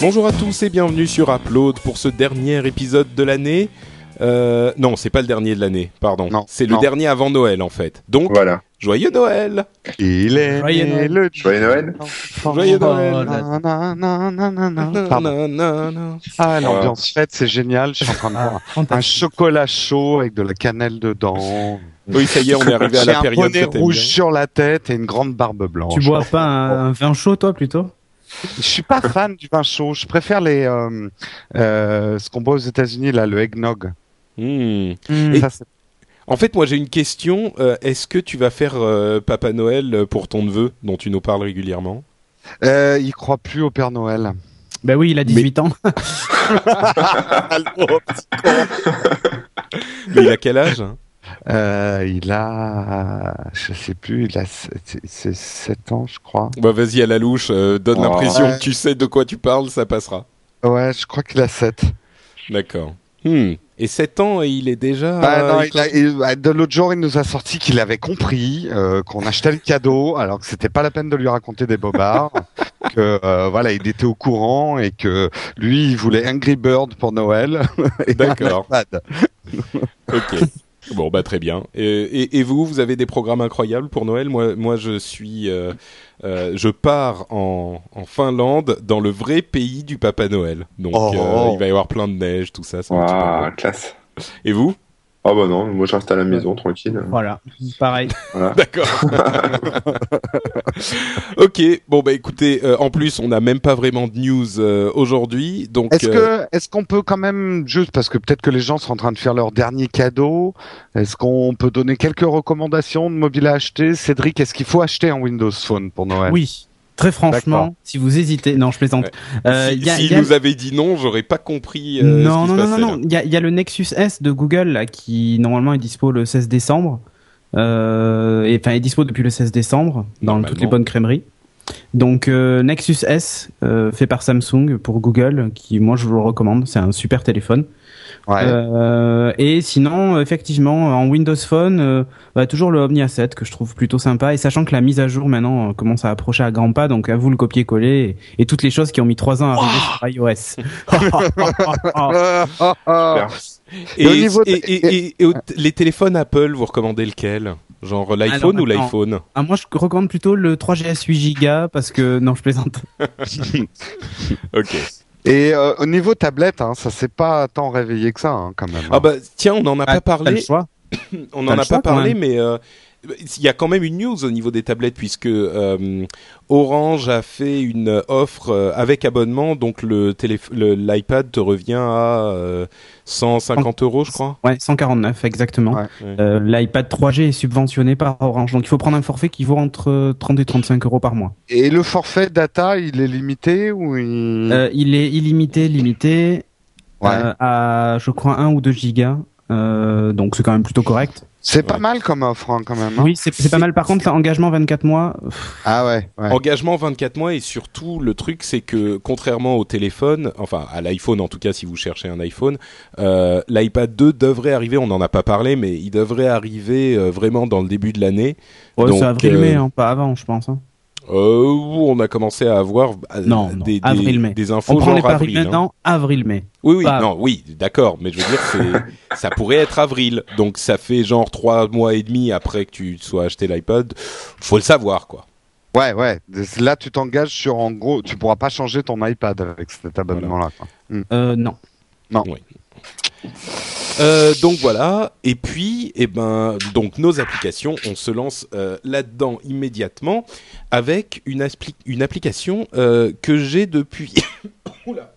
Bonjour à tous et bienvenue sur Upload pour ce dernier épisode de l'année. Euh, non, c'est pas le dernier de l'année, pardon. Non, c'est le non. dernier avant Noël en fait. Donc, Voilà. joyeux Noël Il est Joyeux né Noël. le Joyeux Noël. Joyeux Noël. Ah, l'ambiance fête, c'est génial. Je suis en train de Ah, voir un chocolat chaud avec de la cannelle dedans. Oui, ça y est, on est arrivé à la un période t'aimes rouge bien. sur la tête et une grande barbe blanche. Tu bois pas un, un vin chaud, toi, plutôt? Je suis pas fan du vin chaud. Je préfère les euh, euh, ce qu'on boit aux États-Unis là, le eggnog. Hmm. Ça, En fait, moi j'ai une question. Euh, Est-ce que tu vas faire euh, Papa Noël pour ton neveu, dont tu nous parles régulièrement? Euh, il croit plus au Père Noël. Bah oui, il a 18 ans. Mais il a quel âge hein? Euh, il a, je sais plus, il a sept- c'est 7 ans, je crois. Bah vas-y à la louche, euh, donne Oh. l'impression Ouais. que tu sais de quoi tu parles, ça passera. Ouais, je crois qu'il a 7. D'accord. Hmm. Et 7 ans, et il est déjà. Ah non, euh, il a- il- bah, de l'autre jour, il nous a sorti qu'il avait compris euh, qu'on achetait le cadeau, alors que c'était pas la peine de lui raconter des bobards, que euh, voilà, il était au courant et que lui, il voulait Angry Bird pour Noël. D'accord. Ok. Bon, bah très bien. Et, et, et vous, vous avez des programmes incroyables pour Noël Moi, moi, je suis, euh, euh, je pars en, en Finlande, dans le vrai pays du Papa Noël. Donc, Oh. euh, il va y avoir plein de neige, tout ça. Waouh, beau. classe. Et vous? Oh bah non, moi je reste à la maison tranquille. Voilà, pareil. D'accord. ok. Bon, bah écoutez, euh, en plus, on n'a même pas vraiment de news euh, aujourd'hui, donc. Est-ce euh, que, est-ce qu'on peut quand même juste parce que peut-être que les gens sont en train de faire leur dernier cadeau, est-ce qu'on peut donner quelques recommandations de mobile à acheter? Cédric, est-ce qu'il faut acheter un Windows Phone pour Noël? Oui, très franchement, si vous hésitez... Non, je plaisante. Euh, si s'il a- nous avait dit non, j'aurais pas compris. euh, non, ce qui non, se non, non, non. Il y a, il y a le Nexus S de Google là, qui normalement est dispo le 16 décembre. Euh, enfin, est dispo depuis le 16 décembre dans toutes les bonnes crèmeries. Donc euh, Nexus S euh, fait par Samsung pour Google, qui moi je vous le recommande. C'est un super téléphone. Ouais. Euh, et sinon, effectivement, en Windows Phone, euh, bah, toujours le Omnia 7 que je trouve plutôt sympa. Et sachant que la mise à jour maintenant euh, commence à approcher à grands pas, donc à vous le copier-coller et, et toutes les choses qui ont mis trois ans à arriver sur iOS. Ah. Super. Et, Et au niveau de- et- et- et- et au- les téléphones Apple, vous recommandez lequel? Genre l'iPhone Alors, ou l'iPhone ah, moi, je recommande plutôt le 3GS 8 Go parce que non, je plaisante. Ok. Et euh, au niveau tablette, hein, ça s'est pas tant réveillé que ça, hein, quand même. Ah bah tiens, on n'en a Ah, pas le parlé. choix. On n'en a choix, pas parlé, mais euh, il y a quand même une news au niveau des tablettes puisque euh, Orange a fait une offre euh, avec abonnement, donc le l'iPad te revient à euh, 150 euros, je crois. Ouais, 149 exactement. Ouais. Ouais. Euh, L'iPad 3G est subventionné par Orange, donc il faut prendre un forfait qui vaut entre 30 et 35 euros par mois. Et le forfait data, il est limité ou il... Euh, il est illimité, limité Ouais. euh, à je crois 1 ou 2 gigas. Euh, donc c'est quand même plutôt correct. C'est pas ouais. mal comme offre, hein, quand même. hein. Oui, c'est pas mal. Par contre, l'engagement 24 mois, Ah ouais. ouais. Engagement 24 mois et surtout le truc c'est que contrairement au téléphone, enfin à l'iPhone en tout cas si vous cherchez un iPhone, euh, l'iPad 2 devrait arriver, on n'en a pas parlé mais il devrait arriver euh, vraiment dans le début de l'année. ouais, Donc, c'est avril-mai, euh, hein, pas avant, je pense. hein. Euh, on a commencé à avoir euh, Non, non, des, des, avril-mai. des infos On prend les paris avril. hein. maintenant, avril-mai. Oui, oui, Pas- non, oui, d'accord, mais je veux dire, ça pourrait être avril, donc ça fait genre trois mois et demi après que tu sois acheté l'iPod. Faut le savoir, quoi. Ouais, ouais. Là, tu t'engages sur, en gros, tu pourras pas changer ton iPad avec cet abonnement-là. quoi. Euh, non. Euh, donc voilà, et puis, eh ben, donc nos applications, on se lance euh, là-dedans immédiatement avec une, appli- une application euh, que j'ai depuis. Oula.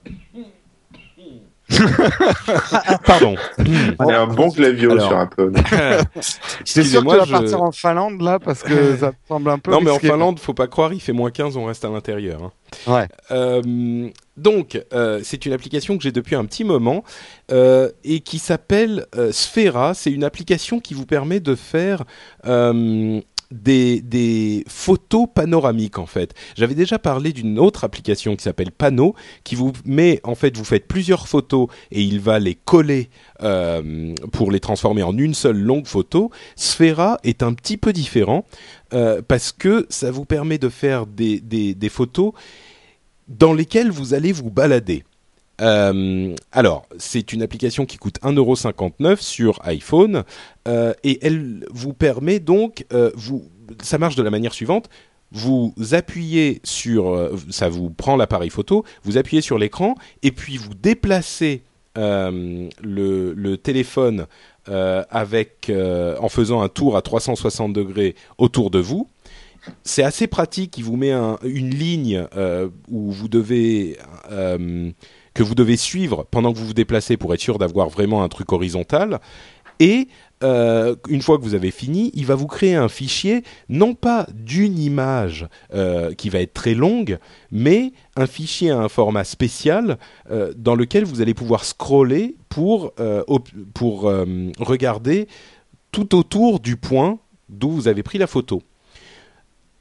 Pardon. Il y a un bon clavier Alors. sur Apple. C'est sûr que tu vas je- partir en Finlande là parce que ça me semble un peu. Non, mais en. Finlande, faut pas croire, il fait moins 15, on reste à l'intérieur. hein. Ouais. Euh, donc, euh, c'est une application que j'ai depuis un petit moment euh, et qui s'appelle euh, Sphera. C'est une application qui vous permet de faire des, photos panoramiques en fait. J'avais déjà parlé d'une autre application qui s'appelle Pano, qui vous met en fait, vous faites plusieurs photos et il va les coller pour les transformer en une seule longue photo. Sphera est un petit peu différent parce que ça vous permet de faire des photos dans lesquelles vous allez vous balader. Euh, alors, c'est une application qui coûte 1,59€ sur iPhone euh, et elle vous permet donc, euh, vous, ça marche de la manière suivante. Vous appuyez sur, ça vous prend l'appareil photo, vous appuyez sur l'écran et puis vous déplacez le, le téléphone avec, en faisant un tour à 360 degrés autour de vous. C'est assez pratique. Il vous met un- une ligne euh, où vous devez euh, que vous devez suivre pendant que vous vous déplacez pour être sûr d'avoir vraiment un truc horizontal. Et euh, une fois que vous avez fini, il va vous créer un fichier, non pas d'une image qui va être très longue, mais un fichier à un format spécial dans lequel vous allez pouvoir scroller pour, regarder tout autour du point d'où vous avez pris la photo.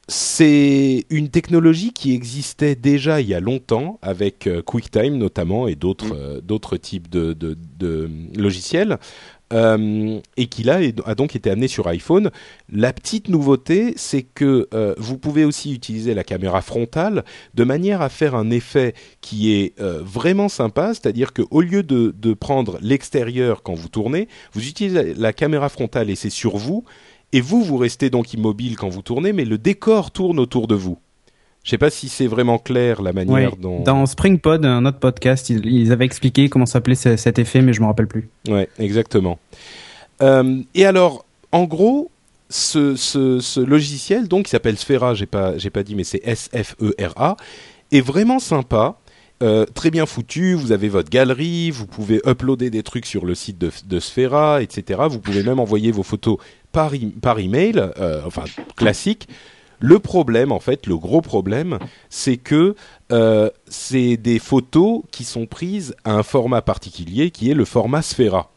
C'est une technologie qui existait déjà il y a longtemps avec euh, QuickTime notamment et d'autres euh, d'autres types de, de- de logiciels euh, et qui là a donc été amené sur iPhone. La petite nouveauté, c'est que euh, vous pouvez aussi utiliser la caméra frontale de manière à faire un effet qui est euh, vraiment sympa, c'est-à-dire qu'au lieu de, de prendre l'extérieur quand vous tournez, vous utilisez la caméra frontale et c'est sur vous, et vous, vous restez donc immobile quand vous tournez, mais le décor tourne autour de vous. Je sais pas si c'est vraiment clair la Ouais. manière dont... Dans SpringPod, un autre podcast, ils, ils avaient expliqué comment s'appelait ce- cet effet, mais je me rappelle plus. Ouais, exactement. Euh, et alors, en gros, ce, ce, ce logiciel, donc, qui s'appelle Sphera, j'ai pas, j'ai pas dit, mais c'est S-F-E-R-A, est vraiment sympa. Euh, très bien foutu, vous avez votre galerie, vous pouvez uploader des trucs sur le site de, de Sphera, etc. Vous pouvez même envoyer vos photos par, e- email, euh, enfin classique. Le problème, en fait, le gros problème, c'est que euh, c'est des photos qui sont prises à un format particulier qui est le format Sphera.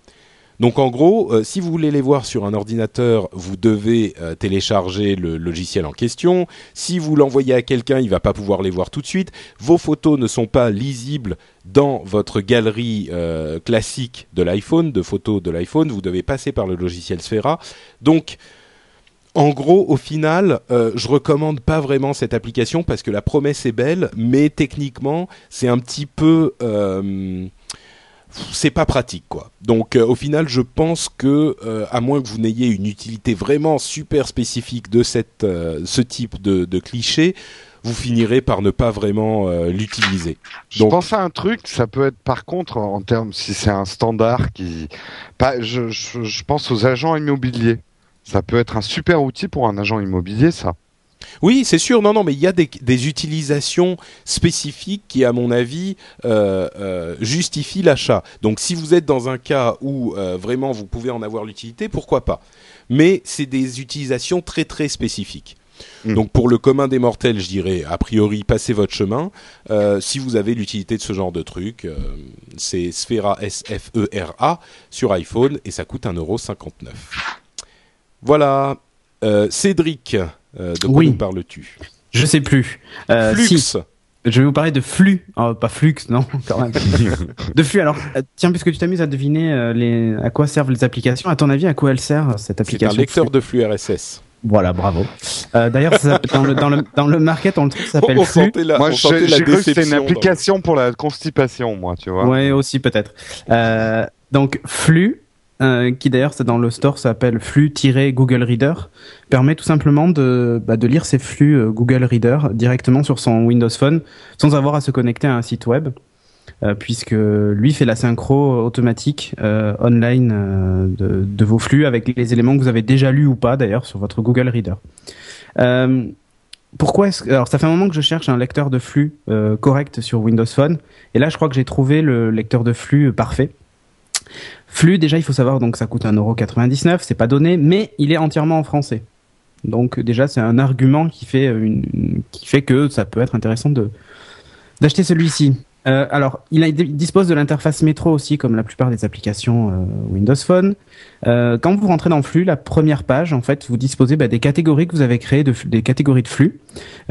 Donc en gros, euh, si vous voulez les voir sur un ordinateur, vous devez euh, télécharger le logiciel en question. Si vous l'envoyez à quelqu'un, il va pas pouvoir les voir tout de suite. Vos photos ne sont pas lisibles dans votre galerie euh, classique de l'iPhone, de photos de l'iPhone. Vous devez passer par le logiciel Sphera. Donc en gros, au final, je recommande pas vraiment cette application parce que la promesse est belle, mais techniquement, c'est un petit peu, c'est pas pratique quoi. Donc, euh, au final, je pense que, euh, à moins que vous n'ayez une utilité vraiment super spécifique de cette, euh, ce type de, de cliché, vous finirez par ne pas vraiment l'utiliser. Je Donc- pense à un truc, ça peut être par contre en termes si c'est un standard qui, pas, je, je, je pense aux agents immobiliers. Ça peut être un super outil pour un agent immobilier, ça. Oui, c'est sûr. Non, non, mais il y a des, des utilisations spécifiques qui, à mon avis, euh, euh, justifient l'achat. Donc, si vous êtes dans un cas où euh, vraiment vous pouvez en avoir l'utilité, pourquoi pas? Mais c'est des utilisations très très spécifiques. Mm. Donc, pour le commun des mortels, je dirais, a priori, passez votre chemin. Si vous avez l'utilité de ce genre de truc, c'est Sphera S-F-E-R-A sur iPhone et ça coûte 1,59€. Voilà. Cédric, de quoi Oui. nous parles-tu? Je sais plus. Euh, Flux. si, je vais vous parler de flux. Oh, pas flux, non, quand même. de flux. Alors, euh, tiens, puisque tu t'amuses à deviner euh, les, à quoi servent les applications, à ton avis, à quoi elle sert cette C'est un application lecteur Flux? de flux RSS. Voilà, bravo. Euh, D'ailleurs, ça s'appelle- dans, le, dans, le, dans le market, on le trouve, ça s'appelle flux. la, moi, j'ai cru que c'était une application pour la constipation, moi, tu vois. Ouais, aussi peut-être. Euh, donc Flux, euh, qui d'ailleurs c'est dans le store s'appelle Flux-Google Reader, permet tout simplement de, bah, lire ses flux euh, Google Reader directement sur son Windows Phone sans avoir à se connecter à un site web. euh, puisque lui fait la synchro automatique online de, vos flux avec les éléments que vous avez déjà lus ou pas d'ailleurs sur votre Google Reader. Pourquoi est-ce alors ça fait un moment que je cherche un lecteur de flux correct sur Windows Phone et là je crois que j'ai trouvé le lecteur de flux parfait. Flux déjà il faut savoir donc ça coûte 1,99€, c'est pas donné mais il est entièrement en français. Donc déjà c'est un argument qui fait fait que ça peut être intéressant d'acheter celui-ci. Euh, alors, il, dispose de l'interface métro aussi, comme la plupart des applications euh, Windows Phone. Euh, quand vous rentrez dans flux, la première page, en fait, vous disposez bah, des catégories que vous avez créées, de, des catégories de flux.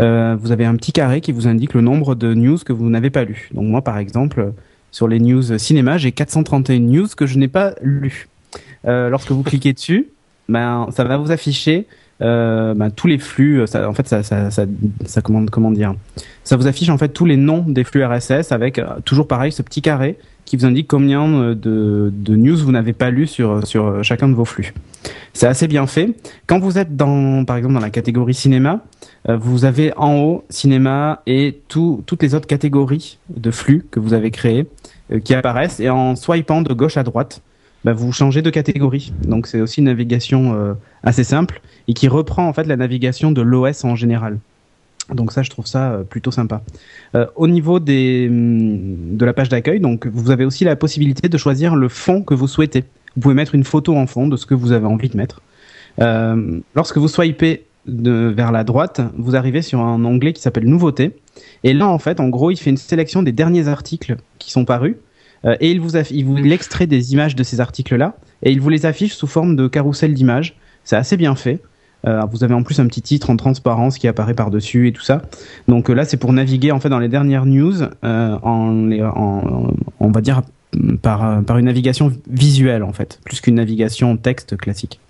Euh, vous avez un petit carré qui vous indique le nombre de news que vous n'avez pas lues. Donc moi, par exemple, sur les news cinéma, j'ai 431 news que je n'ai pas lues. Euh, lorsque vous cliquez dessus, ben, ça va vous afficher euh, bah, tous les flux, euh, ça, en fait, ça, ça, ça, comment, dire, ça vous affiche en fait tous les noms des flux RSS avec euh, toujours pareil ce petit carré qui vous indique combien de, news vous n'avez pas lu sur sur chacun de vos flux. C'est assez bien fait. Quand vous êtes dans, par exemple, dans la catégorie cinéma, vous avez en haut cinéma et tout, toutes les autres catégories de flux que vous avez créées qui apparaissent et en swipant de gauche à droite, bah, vous changez de catégorie. Donc c'est aussi une navigation euh, assez simple et qui reprend en fait la navigation de l'OS en général. Donc ça, je trouve ça euh, plutôt sympa. Euh, au niveau des, hum, de la page d'accueil, donc vous avez aussi la possibilité de choisir le fond que vous souhaitez. Vous pouvez mettre une photo en fond de ce que vous avez envie de mettre. Euh, lorsque vous swipez de, vers la droite, vous arrivez sur un onglet qui s'appelle Nouveautés. Et là, en fait, en gros, il fait une sélection des derniers articles qui sont parus euh, et il vous, il vous extrait des images de ces articles-là et il vous les affiche sous forme de carrousel d'images. C'est assez bien fait. Euh, vous avez en plus un petit titre en transparence qui apparaît par-dessus et tout ça. Donc euh, là, c'est pour naviguer en fait dans les dernières news euh, en, en, on va dire par, par une navigation visuelle en fait, plus qu'une navigation texte classique.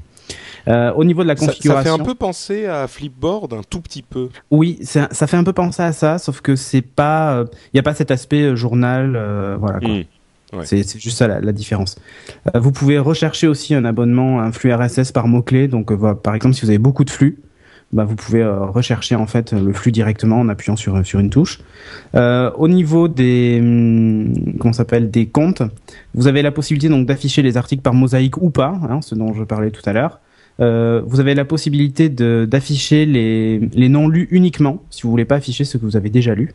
Euh, au niveau de la configuration, ça, ça, fait un peu penser à Flipboard, un tout petit peu. Oui, ça, ça fait un peu penser à ça, sauf que c'est pas, il n'y a pas cet aspect journal, voilà. Quoi. Mmh. C'est juste ça la, la différence. Euh, vous pouvez rechercher aussi un abonnement, un flux RSS par mots-clés. Donc, euh, par exemple, si vous avez beaucoup de flux, bah, vous pouvez euh, rechercher en fait le flux directement en appuyant sur, sur une touche. Euh, au niveau des hum, comment s'appelle des comptes, vous avez la possibilité donc d'afficher les articles par mosaïque ou pas, hein, ce dont je parlais tout à l'heure. Euh, vous avez la possibilité d'afficher les, les non lus uniquement, si vous voulez pas afficher ce que vous avez déjà lu.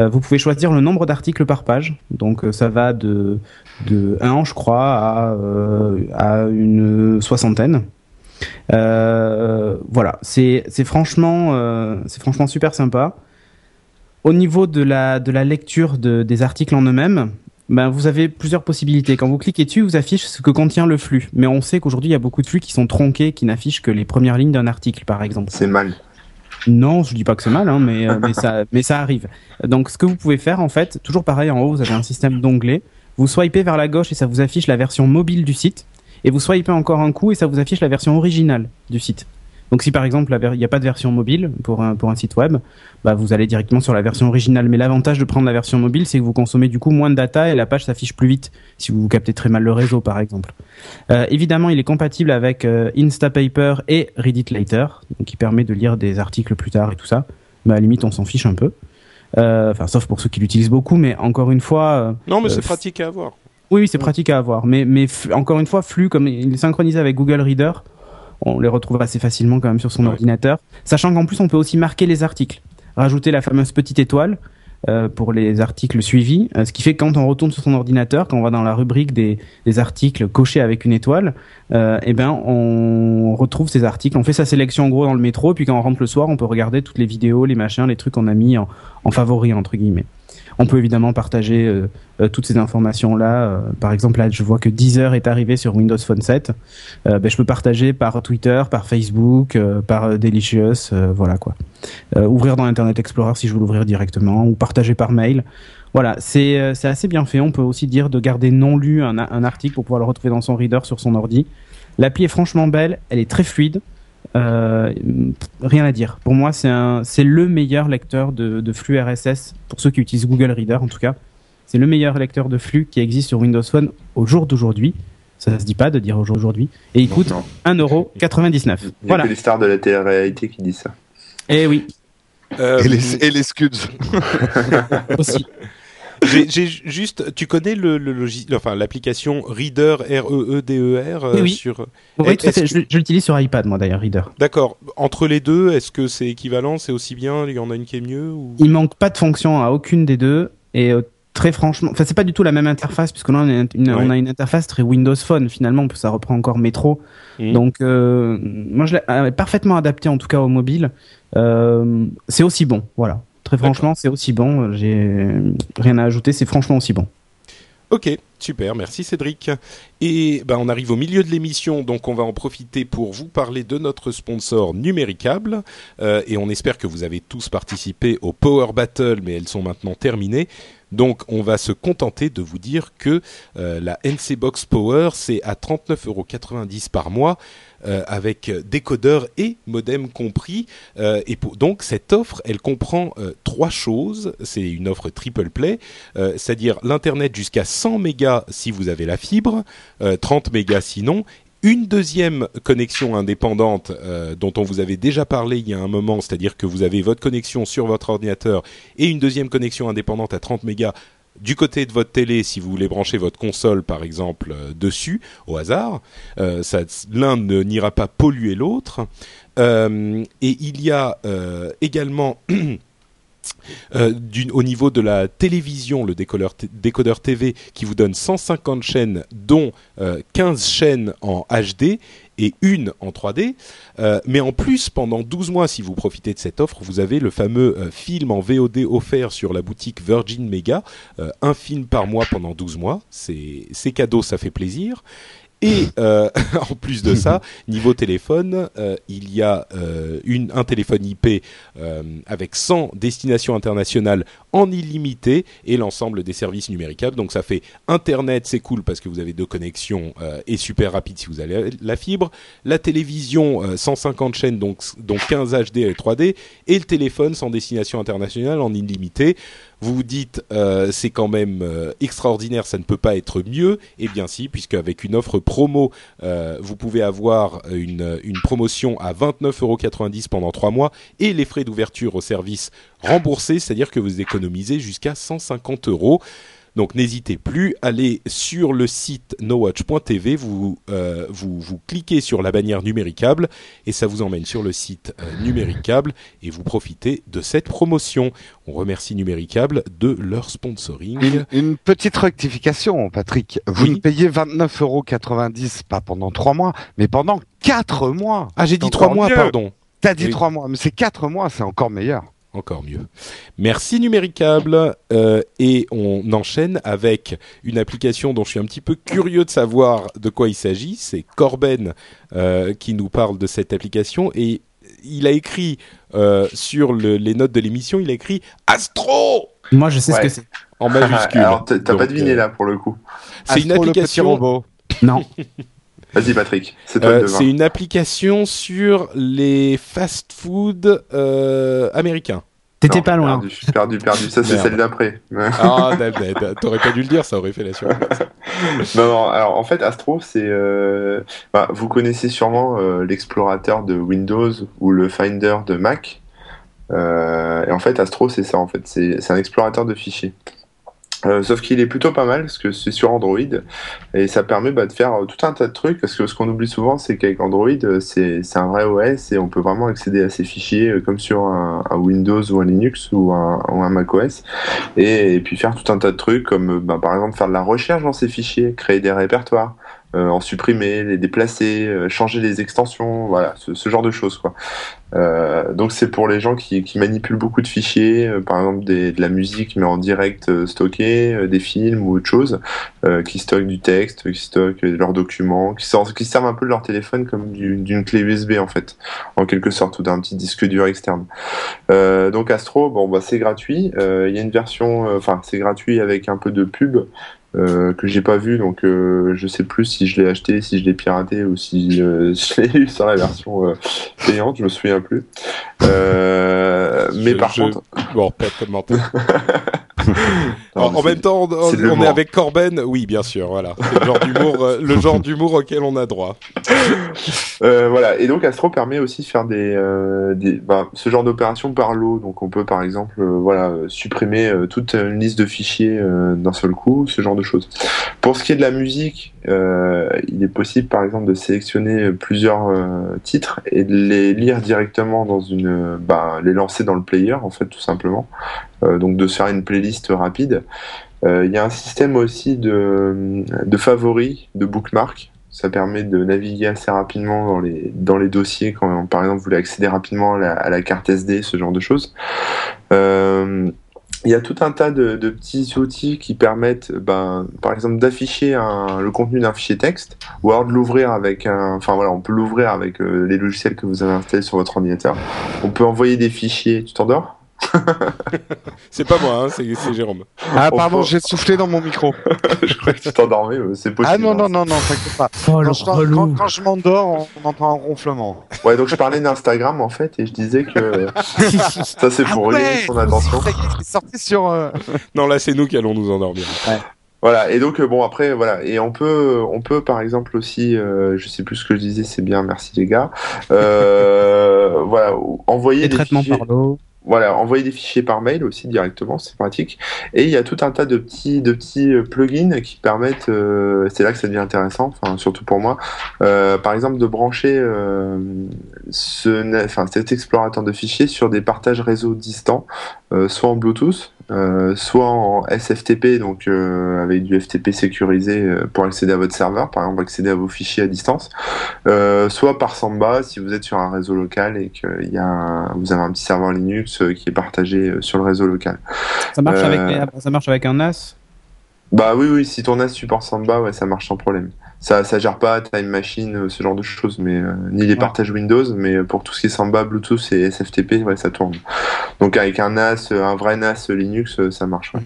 Euh, vous pouvez choisir le nombre d'articles par page. Donc euh, ça va de, de 1, je crois, à, euh, à une soixantaine. voilà, c'est franchement, c'est franchement super sympa. Au niveau de la, de la lecture de, des articles en eux-mêmes, ben, vous avez plusieurs possibilités. Quand vous cliquez dessus, vous affiche ce que contient le flux. Mais on sait qu'aujourd'hui, il y a beaucoup de flux qui sont tronqués, qui n'affichent que les premières lignes d'un article, par exemple. C'est mal. Non, je dis pas que c'est mal, hein, mais, euh, mais, ça, mais ça arrive. Donc, ce que vous pouvez faire, en fait, toujours pareil, en haut, vous avez un système d'onglets. Vous swipez vers la gauche et ça vous affiche la version mobile du site. Et vous swipez encore un coup et ça vous affiche la version originale du site. Donc si par exemple il n'y a pas de version mobile pour un, pour un site web, bah, vous allez directement sur la version originale. Mais l'avantage de prendre la version mobile, c'est que vous consommez du coup moins de data et la page s'affiche plus vite si vous captez très mal le réseau par exemple. Euh, évidemment, il est compatible avec euh, Instapaper et Read It Later, donc qui permet de lire des articles plus tard et tout ça. Mais à la limite, on s'en fiche un peu. Euh, enfin, sauf pour ceux qui l'utilisent beaucoup, mais encore une fois. Non, mais c'est pratique à avoir. Oui, c'est pratique à avoir. Mais, mais encore une fois, Flux, comme il est synchronisé avec Google Reader, on les retrouve assez facilement quand même sur son ouais. ordinateur. Sachant qu'en plus, on peut aussi marquer les articles, rajouter la fameuse petite étoile euh, pour les articles suivis, euh, ce qui fait que quand on retourne sur son ordinateur, quand on va dans la rubrique des, des articles cochés avec une étoile, euh, eh ben on retrouve ces articles, on fait sa sélection en gros dans le métro, puis quand on rentre le soir, on peut regarder toutes les vidéos, les machins, les trucs qu'on a mis en, en favori entre guillemets. On peut évidemment partager euh, euh, toutes ces informations-là. Euh, par exemple, là, je vois que Deezer est arrivé sur Windows Phone 7. Euh, ben, je peux partager par Twitter, par Facebook, par Delicious, voilà quoi. ouvrir dans Internet Explorer si je veux l'ouvrir directement, ou partager par mail. Voilà, c'est assez bien fait. On peut aussi dire de garder non lu un, un article pour pouvoir le retrouver dans son reader sur son ordi. L'appli est franchement belle, elle est très fluide. Euh, rien à dire. Pour moi, c'est le meilleur lecteur de, de, flux RSS pour ceux qui utilisent Google Reader en tout cas. C'est le meilleur lecteur de flux qui existe sur Windows Phone au jour d'aujourd'hui. Ça se dit pas de dire aujourd'hui. Et il coûte 1,99€. Il voilà. que les stars de la télé-réalité qui disent ça. Eh oui. Euh, et, les, et les scuds. Aussi. J'ai juste, tu connais le, le logiciel, enfin l'application Reader R E E D E R oui, oui. sur. Oui, tout à fait. Je, je l'utilise sur iPad moi d'ailleurs Reader. D'accord. Entre les deux, est-ce que c'est équivalent, c'est aussi bien? Il y en a une qui est mieux ou... Il manque pas de fonction à aucune des deux et très franchement, enfin c'est pas du tout la même interface puisque là on a une, on a une interface très Windows Phone finalement, ça reprend encore Metro. Mmh. Donc euh, moi je l'ai parfaitement adapté en tout cas au mobile. Euh, c'est aussi bon, voilà. Très franchement, c'est aussi bon. J'ai rien à ajouter, c'est franchement aussi bon. Ok, super, merci Cédric. Et ben on arrive au milieu de l'émission, donc on va en profiter pour vous parler de notre sponsor Numéricable. Euh, et on espère que vous avez tous participé au Power Battle, mais elles sont maintenant terminées. Donc on va se contenter de vous dire que euh, la NC Box Power c'est à 39,90€ par mois euh, avec décodeur et modem compris. Euh, et donc cette offre, elle comprend euh, trois choses. C'est une offre triple play, euh, c'est-à-dire l'internet jusqu'à 100 mégas si vous avez la fibre, 30 mégas sinon, une deuxième connexion indépendante euh, dont on vous avait déjà parlé il y a un moment, c'est-à-dire que vous avez votre connexion sur votre ordinateur et une deuxième connexion indépendante à 30 mégas du côté de votre télé si vous voulez brancher votre console par exemple euh, dessus au hasard. Euh, L'un n'ira pas polluer l'autre. Euh, et il y a également au niveau de la télévision, le décodeur, TV qui vous donne 150 chaînes, dont euh, 15 chaînes en HD et une en 3D. Euh, mais en plus, pendant 12 mois, si vous profitez de cette offre, vous avez le fameux euh, film en VOD offert sur la boutique Virgin Mega. Euh, un film par mois pendant 12 mois. C'est cadeau, ça fait plaisir. Et euh, en plus de ça, niveau téléphone, euh, il y a euh, un téléphone IP avec 100 destinations internationales en illimité et l'ensemble des services numéricables. Donc ça fait Internet, c'est cool parce que vous avez deux connexions et super rapide si vous avez la fibre. La télévision, 150 chaînes, donc, donc 15 HD et 3D. Et le téléphone sans destination internationale en illimité vous vous dites euh, c'est quand même euh, extraordinaire, ça ne peut pas être mieux. Eh bien si, puisque avec une offre promo, euh, vous pouvez avoir une, promotion à 29,90€ pendant trois mois et les frais d'ouverture au service remboursés, c'est-à-dire que vous économisez jusqu'à 150 euros. Donc n'hésitez plus, allez sur le site nowatch.tv, vous, euh, vous, vous cliquez sur la bannière numéricable et ça vous emmène sur le site euh, numéricable et vous profitez de cette promotion. On remercie Numéricable de leur sponsoring. Une, une petite rectification, Patrick. Vous Oui. ne payez 29,90 euros pas pendant trois mois, mais pendant quatre mois. Ah j'ai dit trois mois, mieux. pardon. T'as dit trois mois, mais c'est quatre mois, c'est encore meilleur. Encore mieux. Merci Numéricable. Euh, et on enchaîne avec une application dont je suis un petit peu curieux de savoir de quoi il s'agit. C'est Corben euh, qui nous parle de cette application. Et il a écrit euh, sur le- les notes de l'émission, il a écrit Astro Moi je sais ce que c'est. en majuscule. Alors, t'as pas deviné euh, là pour le coup. C'est une Astro, le petit application. robot. Non. Vas-y, Patrick, c'est toi euh, c'est une application sur les fast-food euh, américains. T'étais pas loin. Perdu, perdu, perdu. Ça, c'est celle d'après. Ah, da- t'aurais pas dû le dire, ça aurait fait la surprise. Non, non, alors en fait, Astro, c'est. euh, bah, vous connaissez sûrement euh, l'explorateur de Windows ou le Finder de Mac. Euh, et en fait, Astro, c'est ça, en fait. C'est c'est un explorateur de fichiers. Euh, sauf qu'il est plutôt pas mal parce que c'est sur Android et ça permet bah, de faire euh, tout un tas de trucs parce que ce qu'on oublie souvent c'est qu'avec Android euh, c'est un vrai OS et on peut vraiment accéder à ces fichiers comme sur un, Windows ou un Linux ou un, ou un Mac OS et, puis faire tout un tas de trucs comme bah, par exemple faire de la recherche dans ces fichiers, créer des répertoires, euh, en supprimer, les déplacer, euh, changer les extensions, voilà, ce, genre de choses quoi. Euh, donc c'est pour les gens qui, manipulent beaucoup de fichiers, par exemple de la musique mais en direct stocké, euh, des films ou autre chose, qui stockent du texte, qui stockent leurs documents, qui, servent un peu de leur téléphone comme du- d'une clé USB en fait, en quelque sorte, ou d'un petit disque dur externe. Donc Astro, bon bah c'est gratuit. Il y a une version, enfin c'est gratuit avec un peu de pub. Euh, que j'ai pas vu donc euh, je sais plus si je l'ai acheté si je l'ai piraté ou si euh, je l'ai eu sur la version euh, payante je me souviens plus euh, mais Je- par je- contre Bon, pas de commentaire. En, même temps, on, est avec Corben, oui, bien sûr, voilà. C'est le genre d'humour, euh, le genre d'humour auquel on a droit. Euh, voilà, et donc Astro permet aussi de faire des, euh, des bah, ce genre d'opération par lot. Donc on peut par exemple euh, voilà supprimer toute une liste de fichiers d'un seul coup, ce genre de choses. Pour ce qui est de la musique, euh, il est possible par exemple de sélectionner plusieurs euh, titres et de les lire directement dans une, bah, les lancer dans le player en fait tout simplement. Euh, donc de se faire une playlist rapide. Il y a un système aussi de, de favoris, de bookmark. Ça permet de naviguer assez rapidement dans les, dans les dossiers quand, par exemple, vous voulez accéder rapidement à la, carte SD, ce genre de choses. Il y a tout un tas de, petits outils qui permettent, ben, par exemple, d'afficher le contenu d'un fichier texte, ou alors de l'ouvrir avec un, enfin voilà, on peut l'ouvrir avec euh, les logiciels que vous avez installés sur votre ordinateur. On peut envoyer des fichiers. Tu t'endors? C'est pas moi, hein, c'est Jérôme. Ah On pardon, j'ai soufflé dans mon micro. Je croyais que tu t'endormais, mais c'est possible. Ah non, hein. non, non, non, t'inquiète pas. Oh, Quand quand- quand je m'endors, on, on entend un ronflement. Ouais, donc je parlais d'Instagram en fait, et je disais que ça c'est pour élever son attention. C'est sorti sur... euh, Non, là, c'est nous qui allons nous endormir. Voilà, et donc euh, bon après voilà, et on peut on peut par exemple aussi, euh, je sais plus ce que je disais, c'est bien, merci les gars. Euh, voilà, envoyer Les des traitements fichiers- par l'eau. Voilà, envoyer des fichiers par mail aussi directement, c'est pratique. Et il y a tout un tas de petits, de petits euh, plugins qui permettent, euh, c'est là que ça devient intéressant, enfin surtout pour moi, euh, par exemple de brancher ce, enfin, cet explorateur de fichiers sur des partages réseau distants, soit en Bluetooth, euh, soit en SFTP, donc euh, avec du FTP sécurisé euh, pour accéder à votre serveur, par exemple accéder à vos fichiers à distance, euh, soit par Samba si vous êtes sur un réseau local et que y a un- vous avez un petit serveur Linux euh, qui est partagé euh, sur le réseau local. Ça marche, Euh, avec ça marche avec un NAS Bah oui, oui, si ton NAS supporte Samba, ouais, ça marche sans problème. Ça, ça gère pas Time Machine, euh, ce genre de choses, mais euh, ni les Ouais. partages Windows, mais pour tout ce qui est Samba, Bluetooth et SFTP, ouais, ça tourne. Donc avec un NAS, euh, un vrai NAS Linux, euh, ça marche. ouais.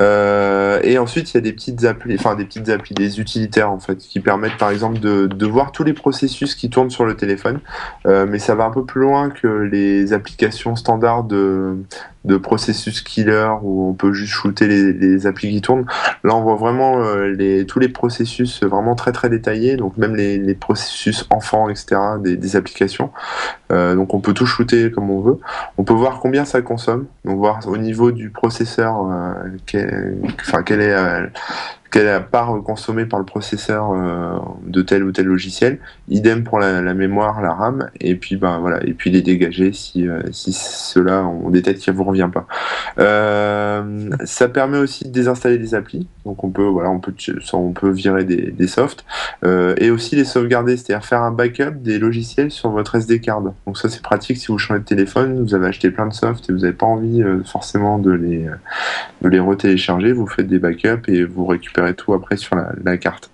Euh, et ensuite, il y a des petites applis, enfin des petites applis, des utilitaires en fait, qui permettent par exemple de, de voir tous les processus qui tournent sur le téléphone. Euh, mais ça va un peu plus loin que les applications standards de, de processus killer où on peut juste shooter les, les applis qui tournent. Là, on voit vraiment euh, les, tous les processus vraiment très très détaillés, donc même les, processus enfants, etc., des, des applications. Euh, donc on peut tout shooter comme on veut. On peut voir combien ça consomme, donc voir au niveau du processeur, euh, quel- enfin quelle est euh, quelle la part consommée par le processeur euh, de tel ou tel logiciel. Idem pour la, la mémoire, la RAM, et puis ben voilà, et puis les dégager si euh, si cela on détecte qu'il vous revient pas. Euh, ça permet aussi de désinstaller des applis, donc on peut voilà, on peut on peut virer des, des softs. Euh, et aussi les sauvegarder, c'est-à-dire faire un backup des logiciels sur votre SD card. Donc ça c'est pratique si vous changez de téléphone, vous avez acheté plein de softs et vous n'avez pas envie euh, forcément de les de les retélécharger, vous faites des backups et vous récupérez tout après sur la, la carte.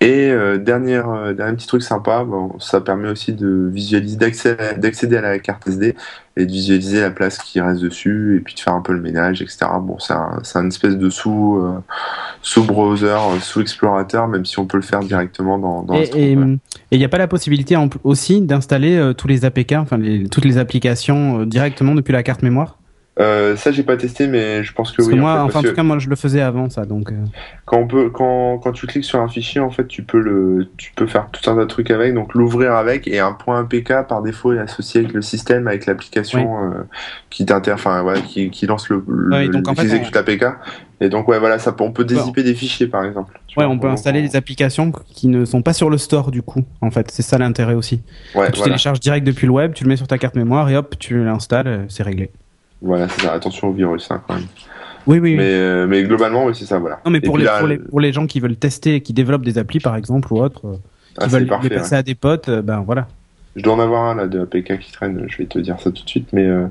Et euh, dernière, euh, dernier petit truc sympa, bon, ça permet aussi de visualiser, d'accéder à la carte SD et de visualiser la place qui reste dessus et puis de faire un peu le ménage, etc. Bon, c'est un, c'est un espèce de sous euh, sous browser, sous explorateur, même si on peut le faire directement dans. dans Et il n'y a pas la possibilité aussi d'installer tous les APK, enfin les- toutes les applications directement depuis la carte mémoire? Euh, ça, j'ai pas testé, mais je pense que Parce oui. que en fait, enfin en tout cas, moi je le faisais avant ça, donc. euh, quand on peut quand, quand tu cliques sur un fichier en fait tu peux le tu peux faire tout un tas de trucs avec donc l'ouvrir avec et un point APK par défaut est associé avec le système avec l'application euh, qui t'inter enfin voilà qui, qui lance le, le Ouais, donc, en fait, et donc ouais voilà ça peut- on peut dézipper des fichiers par exemple Ouais, vois, on peut installer des applications qui ne sont pas sur le store du coup. En fait, c'est ça l'intérêt aussi. ouais tu voilà télécharges direct depuis le web, tu le mets sur ta carte mémoire et hop, tu l'installes, euh, c'est réglé. Voilà c'est ça attention au virus hein, quand même Oui, oui. oui. mais euh, mais globalement oui c'est ça voilà Non, mais pour les, là, pour, les, pour les gens qui veulent tester et qui développent des applis par exemple ou autres, euh, ah, qui c'est veulent parfait les ouais. passer à des potes, euh, ben voilà. Je dois en avoir un là de APK qui traîne, je vais te dire ça tout de suite, mais euh,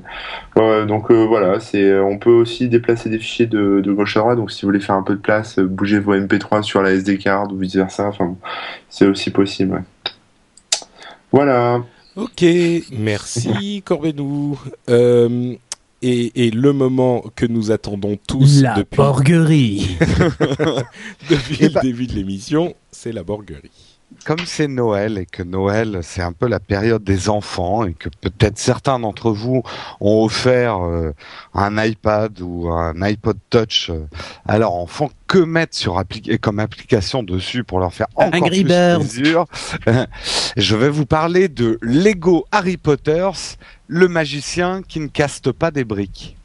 ouais, donc euh, voilà, c'est on peut aussi déplacer des fichiers de, de gauche à droite, donc si vous voulez faire un peu de place, bougez vos MP3 sur la SD card ou vice versa, enfin bon, c'est aussi possible. ouais. Voilà. Ok, merci Corbenou. Euh, et, et le moment que nous attendons tous depuis, borguerie. depuis le début de l'émission, c'est la borguerie. Comme c'est Noël et que Noël c'est un peu la période des enfants et que peut-être certains d'entre vous ont offert euh, un iPad ou un iPod Touch euh, à leur enfant, que mettre sur appli comme application dessus pour leur faire encore Angry plus plaisir Je vais vous parler de Lego Harry Potters, le magicien qui ne caste pas des briques.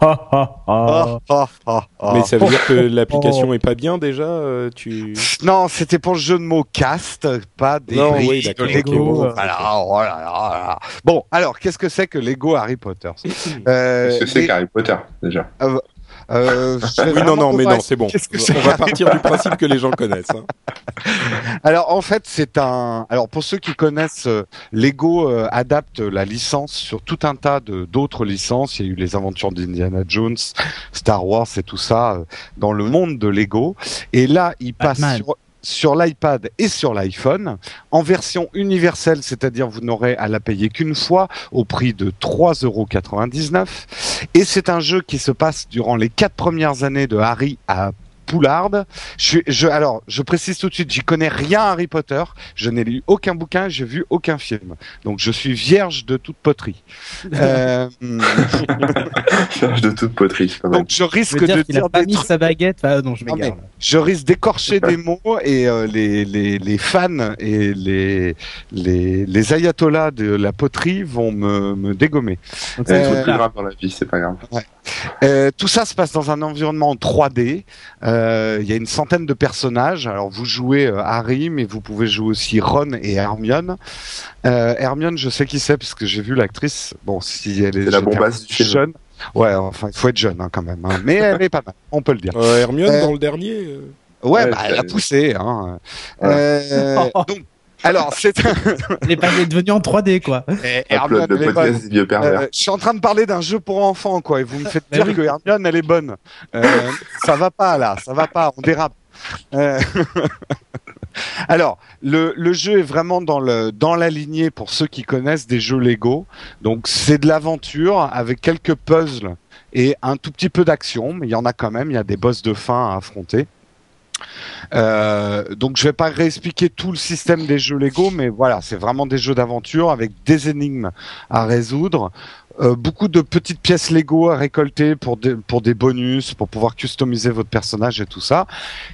Mais ça veut dire que l'application est pas bien déjà. euh, tu. Non, c'était pour le jeu de mots cast, pas des Non, oui, de Lego. Voilà, oh là là là. Bon, alors qu'est-ce que c'est que Lego Harry Potter? Euh, Qu'est-ce que c'est les- qu'Harry Potter, déjà? Euh, vais Oui, non, non, mais non, c'est bon. Qu'est-ce que c'est On va partir du principe que les gens connaissent. hein. Alors en fait, c'est un. Alors pour ceux qui connaissent, euh, Lego euh, adapte la licence sur tout un tas de d'autres licences. Il y a eu les aventures d'Indiana Jones, Star Wars et tout ça euh, dans le monde de Lego. Et là, il passe Batman. sur sur l'iPad et sur l'iPhone en version universelle, c'est-à-dire vous n'aurez à la payer qu'une fois au prix de 3,99€. Et c'est un jeu qui se passe durant les quatre premières années de Harry à Poulard. Je, suis- je, alors, je précise tout de suite, j'y connais rien à Harry Potter. Je n'ai lu aucun bouquin, j'ai vu aucun film. Donc, je suis vierge de toute poterie. Euh, Cherche de toute poterie, donc, je risque dire de a dire pas des mis trucs. sa baguette. Ah, non, je Non, m'égare. Je risque d'écorcher des mots et euh, les, les, les fans et les, les, les ayatollahs de la poterie vont me, me dégommer. Donc, C'est ça, tout euh, c'est plus grave dans la vie, c'est pas grave. Euh, tout ça se passe dans un environnement en 3D. Euh, Il y a une centaine de personnages. Alors vous jouez euh, Harry, mais vous pouvez jouer aussi Ron et Hermione. Euh, Hermione, je sais qui c'est parce que j'ai vu l'actrice. Bon, si elle est, C'est la bombasse du film. jeune. Ouais, enfin, il faut être jeune hein, quand même. hein. Mais elle est pas mal, on peut le dire. Euh, Hermione Euh, dans le dernier. euh, Ouais, Ouais, bah, elle a poussé. Hein. Euh, donc, alors, c'est Elle est pas elle est devenue en 3D, quoi. Eh, Upload Hermione, le elle est bonne. podcast des vieux pervers. Euh, je suis en train de parler d'un jeu pour enfants, quoi, et vous me faites Bah dire oui. que Hermione, elle est bonne. Euh, ça va pas, là, ça va pas, on dérape. Euh, Alors, le, le jeu est vraiment dans, le, dans la lignée pour ceux qui connaissent des jeux Lego. Donc, c'est de l'aventure avec quelques puzzles et un tout petit peu d'action, mais il y en a quand même, il y a des boss de fin à affronter. Euh, donc je vais pas réexpliquer tout le système des jeux Lego, mais voilà, c'est vraiment des jeux d'aventure avec des énigmes à résoudre, euh, beaucoup de petites pièces Lego à récolter pour des, bonus, pour pouvoir customiser votre personnage et tout ça.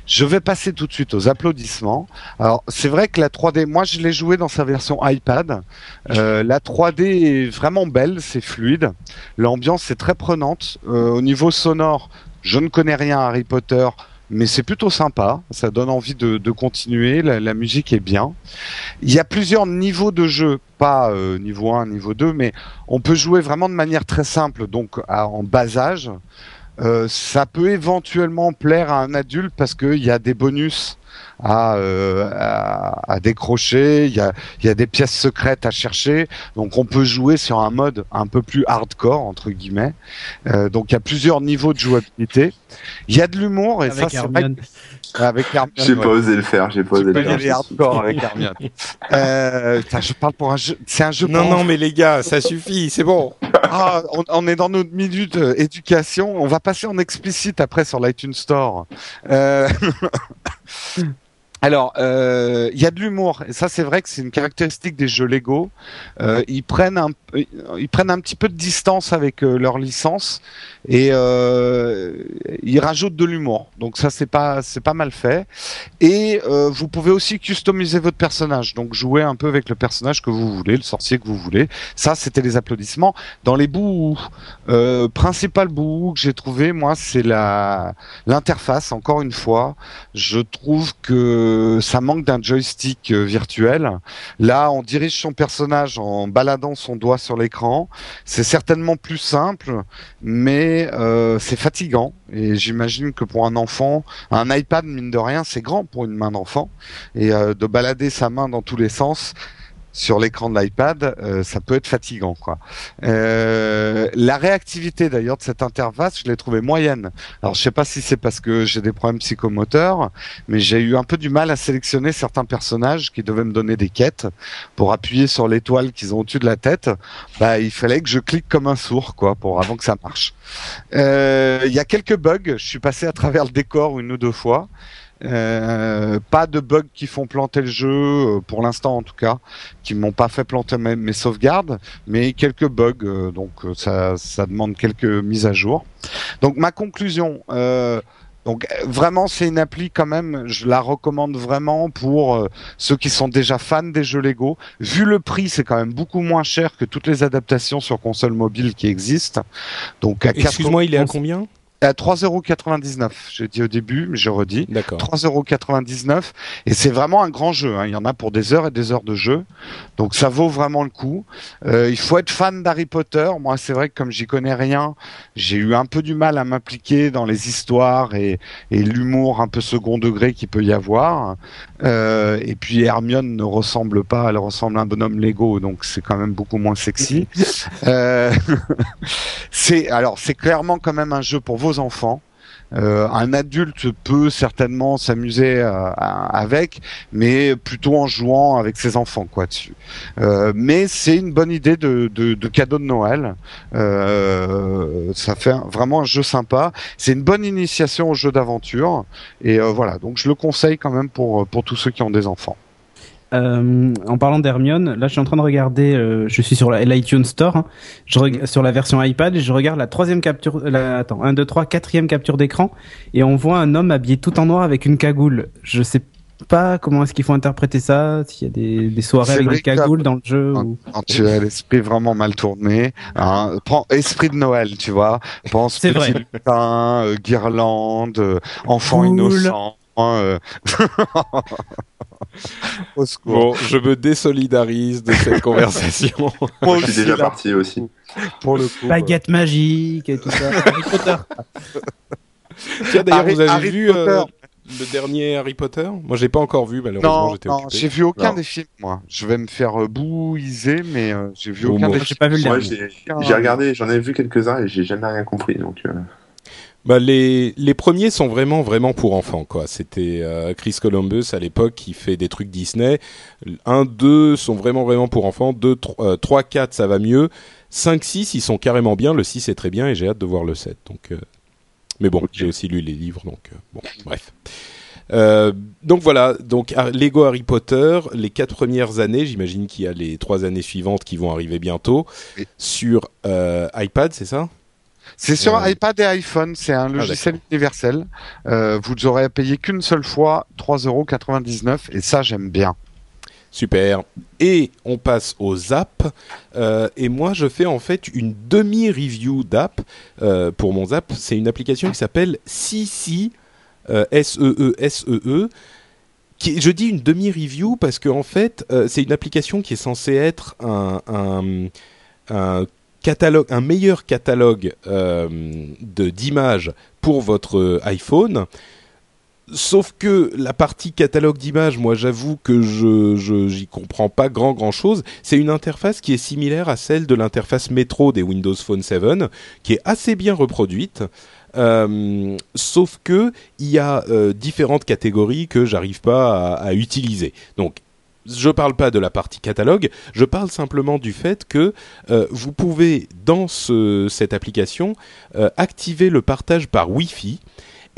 Je vais passer tout de suite aux applaudissements. Alors c'est vrai que la 3D, moi je l'ai joué dans sa version iPad. Euh, la 3D est vraiment belle, c'est fluide. L'ambiance est très prenante. Au niveau sonore, je ne connais rien à Harry Potter mais c'est plutôt sympa, ça donne envie de, continuer, la, musique est bien. Il y a plusieurs niveaux de jeu, pas euh, niveau 1, niveau 2, mais on peut jouer vraiment de manière très simple, donc en bas âge. Euh, ça peut éventuellement plaire à un adulte parce qu'il y a des bonus à, euh, à, à décrocher, il y a, il y a des pièces secrètes à chercher, donc on peut jouer sur un mode un peu plus hardcore, entre guillemets. Euh, donc il y a plusieurs niveaux de jouabilité. Il y a de l'humour, et ça c'est vrai avec Hermione, J'ai ouais. pas osé le faire, j'ai pas osé Tu peux le y aller faire. hardcore avec Hermione. Euh, je parle pour un jeu. C'est un jeu. Non, non, mais les gars, ça suffit, c'est bon. Ah, on, on est dans notre minute euh, éducation. On va passer en explicite après sur l'iTunes Store. Euh, Alors, euh, il y a de l'humour, ça c'est vrai que c'est une caractéristique des jeux Lego. Euh, ils prennent un, ils prennent un petit peu de distance avec euh, leur licence et euh, ils rajoutent de l'humour. Donc ça c'est pas, c'est pas mal fait. Et euh, vous pouvez aussi customiser votre personnage, donc jouer un peu avec le personnage que vous voulez, le sorcier que vous voulez. Ça c'était les applaudissements. Dans les bouts, euh, principal bout que j'ai trouvé, moi, c'est la l'interface. Encore une fois, je trouve que ça manque d'un joystick virtuel. Là, on dirige son personnage en baladant son doigt sur l'écran. C'est certainement plus simple, mais euh, c'est fatigant. Et j'imagine que pour un enfant, un iPad, mine de rien, c'est grand pour une main d'enfant. Et euh, de balader sa main dans tous les sens sur l'écran de l'iPad, euh, ça peut être fatigant, quoi. Euh, la réactivité d'ailleurs de cette interface, je l'ai trouvée moyenne. Alors je sais pas si c'est parce que j'ai des problèmes psychomoteurs, mais j'ai eu un peu du mal à sélectionner certains personnages qui devaient me donner des quêtes pour appuyer sur l'étoile qu'ils ont au-dessus de la tête. Bah il fallait que je clique comme un sourd, quoi, pour avant que ça marche. Euh, Il y a quelques bugs. Je suis passé à travers le décor une ou deux fois. Euh, pas de bugs qui font planter le jeu, euh, pour l'instant en tout cas, qui m'ont pas fait planter mes, mes sauvegardes, mais quelques bugs, euh, donc ça, ça demande quelques mises à jour. Donc ma conclusion, euh, donc vraiment c'est une appli quand même, je la recommande vraiment pour euh, ceux qui sont déjà fans des jeux Lego. Vu le prix, c'est quand même beaucoup moins cher que toutes les adaptations sur console mobile qui existent. Donc à 4 Excuse-moi, il est à combien? À 3,99€. J'ai dit au début, mais je redis. D'accord. 3,99€ et c'est vraiment un grand jeu. hein. Il y en a pour des heures et des heures de jeu, donc ça vaut vraiment le coup. Euh, il faut être fan d'Harry Potter. Moi, c'est vrai que comme j'y connais rien, j'ai eu un peu du mal à m'impliquer dans les histoires et, et l'humour un peu second degré qu'il peut y avoir. Euh, et puis Hermione ne ressemble pas, elle ressemble à un bonhomme Lego, donc c'est quand même beaucoup moins sexy. Euh, c'est alors c'est clairement quand même un jeu pour vos enfants. Euh, un adulte peut certainement s'amuser euh, avec, mais plutôt en jouant avec ses enfants quoi dessus. Euh, mais c'est une bonne idée de, de, de cadeau de Noël. Ça fait vraiment un jeu sympa. C'est une bonne initiation au jeu d'aventure et voilà. Donc je le conseille quand même pour pour tous ceux qui ont des enfants. Euh, en parlant d'Hermione, là je suis en train de regarder, euh, je suis sur l'iTunes Store, hein. je reg- sur la version iPad, et je regarde la troisième capture, la, attends, 1, 2, 3, quatrième capture d'écran, et on voit un homme habillé tout en noir avec une cagoule. Je sais pas comment est-ce qu'il faut interpréter ça, s'il y a des, des soirées avec des cagoules dans le jeu. Quand, ou- quand tu as l'esprit vraiment mal tourné, hein, prends esprit de Noël, tu vois. Pense C'est petit vrai. lutin, euh, guirlande, euh, enfant Cool. innocent. Euh. Au secours. Bon, je me désolidarise de cette conversation. Moi Je suis aussi, déjà là, parti aussi. pour le coup. Baguette magique et tout ça. Harry Potter. Tiens, d'ailleurs, vous avez Harry vu euh, le dernier Harry Potter? Moi, j'ai pas encore vu, malheureusement, Non, j'étais non, occupé. j'ai vu aucun Non. des films, moi. Je vais me faire euh, bouiser, mais euh, j'ai vu Bon, aucun moi, des j'ai films. pas vu le dernier. j'ai j'ai regardé, j'en ai vu quelques-uns et j'ai jamais rien compris. Donc, euh, Bah, les, les premiers sont vraiment, vraiment pour enfants, quoi. C'était euh, Chris Columbus à l'époque qui fait des trucs Disney. Un, deux sont vraiment, vraiment pour enfants. Deux, tro- euh, trois, quatre, ça va mieux. Cinq, six, ils sont carrément bien. Le 6 est très bien et j'ai hâte de voir le 7. Donc, euh, mais bon, Ok. j'ai aussi lu les livres, donc euh, bon, bref. Euh, donc voilà, donc Har- Lego Harry Potter, les quatre premières années, j'imagine qu'il y a les trois années suivantes qui vont arriver bientôt sur euh, iPad, c'est ça? C'est sur Euh, iPad et iPhone, c'est un logiciel universel. Euh, vous aurez à payer qu'une seule fois 3,99€ et ça j'aime bien. Super. Et on passe aux apps. Euh, et moi, je fais en fait une demi-review d'app euh, pour mon zap. C'est une application qui s'appelle CC, euh, S-E-E-S-E-E. Qui, je dis une demi-review parce que en fait, euh, c'est une application qui est censée être un, un, un un meilleur catalogue euh, de d'images pour votre iPhone. Sauf que la partie catalogue d'images, moi j'avoue que je j'y comprends pas grand grand chose. C'est une interface qui est similaire à celle de l'interface métro des Windows Phone 7, qui est assez bien reproduite. Euh, sauf que il y a euh, différentes catégories que j'arrive pas à utiliser. Donc je parle pas de la partie catalogue, je parle simplement du fait que euh, vous pouvez dans ce, cette application euh, activer le partage par Wi-Fi.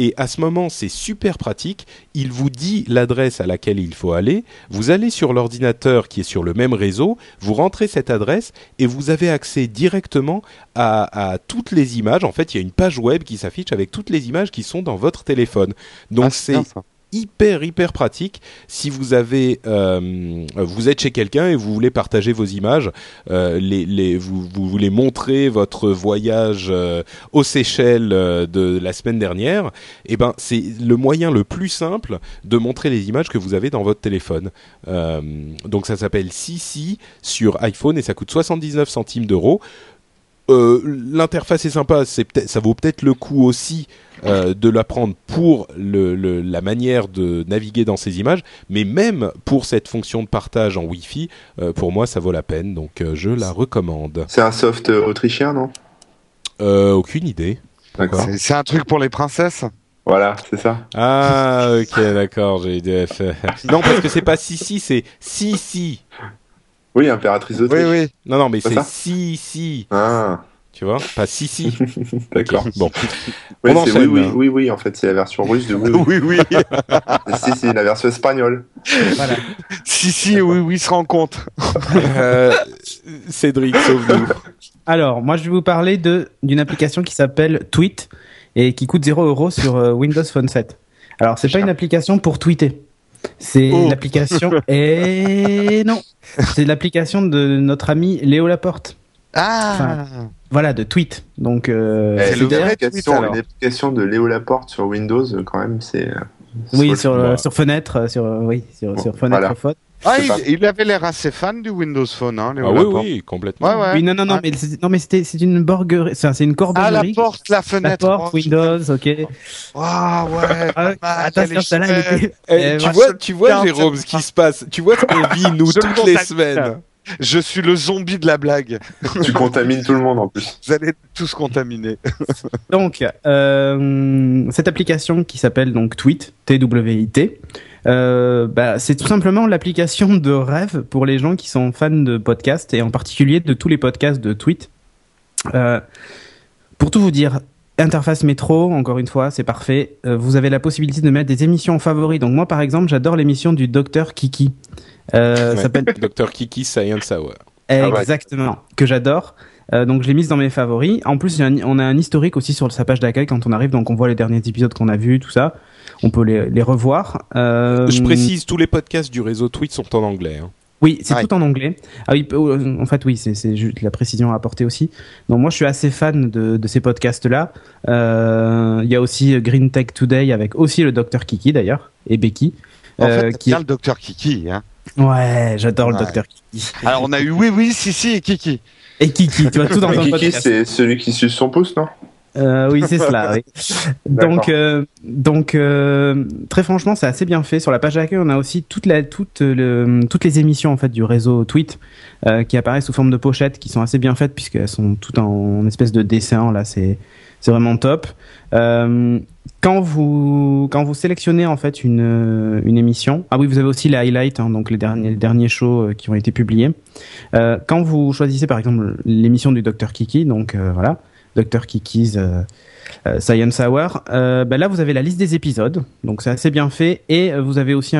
Et à ce moment, c'est super pratique. Il vous dit l'adresse à laquelle il faut aller. Vous allez sur l'ordinateur qui est sur le même réseau. Vous rentrez cette adresse et vous avez accès directement à, à toutes les images. En fait, il y a une page web qui s'affiche avec toutes les images qui sont dans votre téléphone. Donc Ah, c'est. Hyper hyper pratique. Si vous avez euh, vous êtes chez quelqu'un et vous voulez partager vos images euh, les, les vous, voulez montrer votre voyage euh, aux Seychelles de la semaine dernière et ben c'est le moyen le plus simple de montrer les images que vous avez dans votre téléphone. Donc ça s'appelle Sisi sur iPhone et ça coûte 79 centimes d'euros euh, l'interface est sympa, c'est ça vaut peut-être le coup aussi euh, de l'apprendre pour le, le- la manière de naviguer dans ces images, mais même pour cette fonction de partage en Wi-Fi, euh, pour moi ça vaut la peine, donc euh, je la recommande. c'est un soft autrichien, non? Euh, aucune idée. C'est- un truc pour les princesses? Voilà, c'est ça. Ah ok d'accord, j'ai idée. non parce que c'est pas Sisi, c'est si si. Oui, impératrice Oui, d'Autriche. oui. Non non mais C'est si si. Ah, Tu vois Pas si si. D'accord. Bon. Oui, On c'est enchaîne, oui, oui, hein. oui, oui, en fait, c'est la version russe de oui, oui. Oui, oui. si, c'est la version espagnole. Voilà. si, si, oui, oui, se rend compte. Euh, Cédric, sauve-nous. Alors, moi, je vais vous parler de d'une application qui s'appelle Tweet et qui coûte 0 euros sur euh, Windows Phone 7. Alors, c'est pas une application pour tweeter. C'est Oh. l'application. Et non, c'est l'application de notre ami Léo Laporte. Ah Voilà, de Tweet. Donc, euh, Eh, c'est une, application, de Léo Laporte sur Windows, quand même, c'est. euh, oui, sur euh, sur fenêtre, euh, sur oui, sur, Bon, sur fenêtre voilà. Ah, il, il avait l'air assez fan du Windows Phone, hein, Léo Ah oui, Laporte. oui, complètement. Ouais, ouais. Oui, non, non, non, Ouais. mais c'est- non, mais c'était c'est une borguerie, c'est c'est une Ah, la porte, la La fenêtre. porte, Oh, Windows, ok. Ah, ouais. Ah, attention, celle-là, elle chouette. était- Eh, Eh, tu vois, tu vois, Jérôme, ce qui se passe. Tu vois ce qu'on vit nous le toutes les semaines. Je suis le zombie de la blague. Tu contamines tout le monde en plus. Vous allez tous contaminer. Donc, euh, cette application qui s'appelle donc Tweet, T-W-I-T, euh, bah, c'est tout simplement l'application de rêve pour les gens qui sont fans de podcasts et en particulier de tous les podcasts de Tweet. Euh, pour tout vous dire, interface métro, encore une fois, c'est parfait. Euh, vous avez la possibilité de mettre des émissions favoris. Donc moi, par exemple, j'adore l'émission du docteur Kiki. Euh, Ouais. s'appelle Dr Kiki Science Hour. Ah ouais. Exactement, que j'adore. Euh, donc je l'ai mise dans mes favoris. En plus, un- on a un historique aussi sur sa page d'accueil quand on arrive, donc on voit les derniers épisodes qu'on a vus, tout ça. On peut les, les revoir. Euh, Je précise, tous les podcasts du réseau Tweet sont en anglais. hein. Oui, c'est Ouais. tout en anglais. Ah oui, euh, en fait, oui, c'est juste la précision à apporter aussi. Donc moi, je suis assez fan de, de ces podcasts-là. Euh, Il y a aussi Green Tech Today avec aussi le docteur Kiki d'ailleurs et Becky. En euh, fait, qui bien le docteur Kiki. Hein. Ouais, j'adore le docteur Kiki. Alors, on a eu oui, oui, si, si et Kiki. Et Kiki, tu vois tout dans un Kiki, c'est celui qui suce son pouce, non? Euh, oui, c'est cela. Oui. Donc, euh, donc euh, très franchement, c'est assez bien fait. Sur la page d'accueil, on a aussi toute la, toute le, toutes les émissions en fait du réseau Tweet qui apparaissent sous forme de pochettes, qui sont assez bien faites puisqu'elles sont toutes en, espèce de dessin. Là, c'est c'est vraiment top. Euh, quand vous quand vous sélectionnez en fait une une émission, ah oui, vous avez aussi les highlights, hein, donc les derniers les derniers shows euh, qui ont été publiés. Euh, quand vous choisissez par exemple l'émission du Dr Kiki, donc euh, voilà. Dr Kiki's euh, euh, Science Hour. Euh, ben là, vous avez la liste des épisodes, donc c'est assez bien fait. Et euh, vous avez aussi,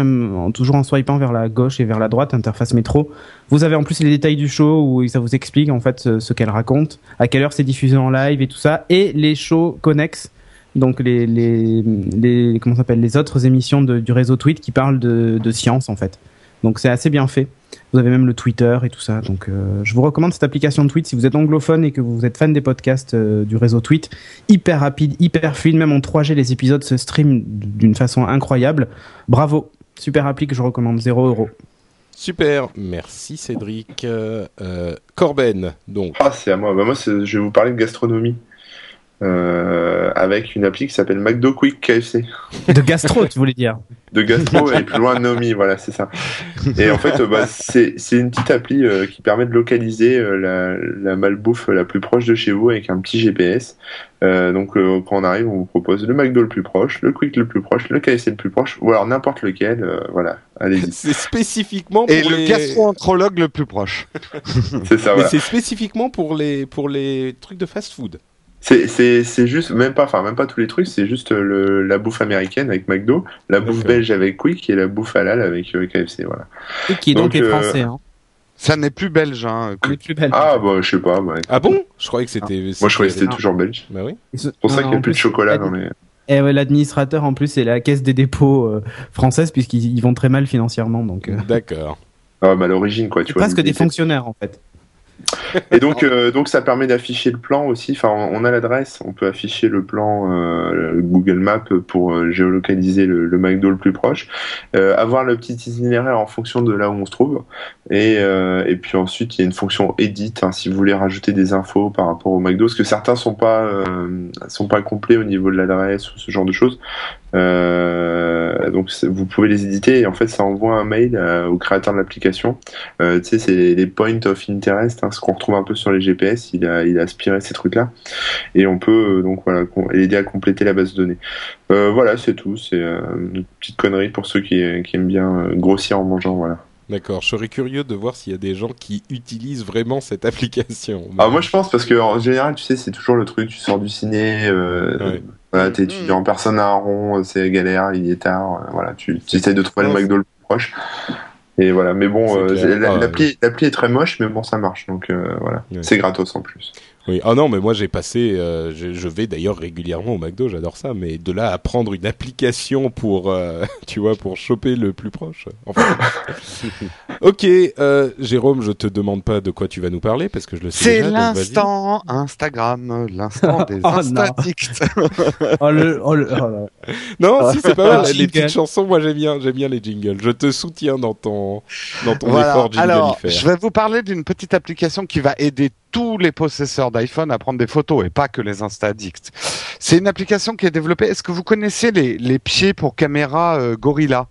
toujours en swipant vers la gauche et vers la droite, interface métro, vous avez en plus les détails du show où ça vous explique en fait ce, qu'elle raconte, à quelle heure c'est diffusé en live et tout ça, et les shows connexes. Donc les comment s'appelle les autres émissions du réseau Tweet qui parlent de, de science en fait. Donc c'est assez bien fait. Vous avez même le Twitter et tout ça. Donc euh, je vous recommande cette application de Tweet si vous êtes anglophone et que vous êtes fan des podcasts euh, du réseau Tweet. Hyper rapide, hyper fluide, même en 3G les épisodes se streament d'une façon incroyable. Bravo, super appli que je recommande 0 euros. Super, merci Cédric. Euh, Corben, donc. Ah, c'est à moi. Bah, moi, je vais vous parler de gastronomie. Euh, avec une appli qui s'appelle McDo Quick KFC. De gastro, tu voulais dire De gastro et plus loin Nomi, voilà, c'est ça. Et en fait, euh, bah, c'est c'est une petite appli euh, qui permet de localiser euh, la, la malbouffe la plus proche de chez vous avec un petit GPS. Euh, donc euh, quand on arrive, on vous propose le McDo le plus proche, le Quick le plus proche, le KFC le plus proche, ou alors n'importe lequel. euh, voilà, allez-y. C'est spécifiquement pour Et le les... gastro-entérologue le plus proche. C'est ça. Mais Voilà. c'est spécifiquement pour les pour les trucs de fast-food. C'est c'est c'est juste même pas enfin même pas tous les trucs, c'est juste euh, le la bouffe américaine avec McDo, la bouffe D'accord. belge avec Quick et la bouffe halal avec euh, KFC. Voilà. Et qui donc, Donc, est euh, français. Hein. Ça n'est plus belge. Hein. Plus. Ah bah je sais pas. Bah, Ah bon? Je croyais que c'était. moi je croyais que c'était toujours belge. Bah oui. C'est pour ça qu'il n'y a plus de chocolat dans les. Et ouais, l'administrateur en plus c'est la caisse des dépôts euh, française puisqu'ils ils vont très mal financièrement donc. euh, D'accord. Ah bah à l'origine quoi. Tu c'est vois. presque des fonctionnaires en fait. Et donc, euh, donc ça permet d'afficher le plan aussi. Enfin, on a l'adresse, on peut afficher le plan euh, le Google Maps pour euh, géolocaliser le, le McDo le plus proche, avoir le petit itinéraire en fonction de là où on se trouve. Et, et puis ensuite, il y a une fonction edit hein, si vous voulez rajouter des infos par rapport au McDo, parce que certains sont pas sont pas complets au niveau de l'adresse ou ce genre de choses. Euh, donc vous pouvez les éditer et en fait ça envoie un mail euh, au créateur de l'application. Euh, tu sais c'est les, points of interest, hein, ce qu'on retrouve un peu sur les GPS. Il a il a aspiré ces trucs là et on peut euh, donc voilà l'aider à compléter la base de données. Euh, voilà c'est tout. C'est une petite connerie pour ceux qui, qui aiment bien grossir en mangeant. Voilà. D'accord, je serais curieux de voir s'il y a des gens qui utilisent vraiment cette application. Ah, moi je pense parce que en général, tu sais, c'est toujours le truc, tu sors du ciné, euh, Ouais. voilà, t'es étudiant, personne n'a un rond, c'est galère, il est tard, euh, voilà, tu, tu essayes de trouver le. McDo le plus proche. Et voilà, mais bon, euh, Ah, l'appli est très moche, mais bon, ça marche, donc euh, voilà, Ouais. c'est gratos en plus. Oui. Ah non, mais moi j'ai passé, euh, je, je vais d'ailleurs régulièrement au McDo, j'adore ça, mais de là à prendre une application pour, euh, tu vois, pour choper le plus proche. Enfin. ok, euh, Jérôme, je te demande pas de quoi tu vas nous parler parce que je le sais C'est l'instant Instagram, l'instant des Oh, non. Instadicts. Oh, le, oh, le, oh là. Non, si c'est pas mal. Les jingle. petites chansons, moi j'aime bien, j'aime bien les jingles. Je te soutiens dans ton, dans ton Voilà. effort Alors, jinglifère. je vais vous parler d'une petite application qui va aider tous les possesseurs d'iPhone à prendre des photos et pas que les Instadicts. C'est une application qui est développée. Est-ce que vous connaissez les, les pieds pour caméra euh, Gorilla,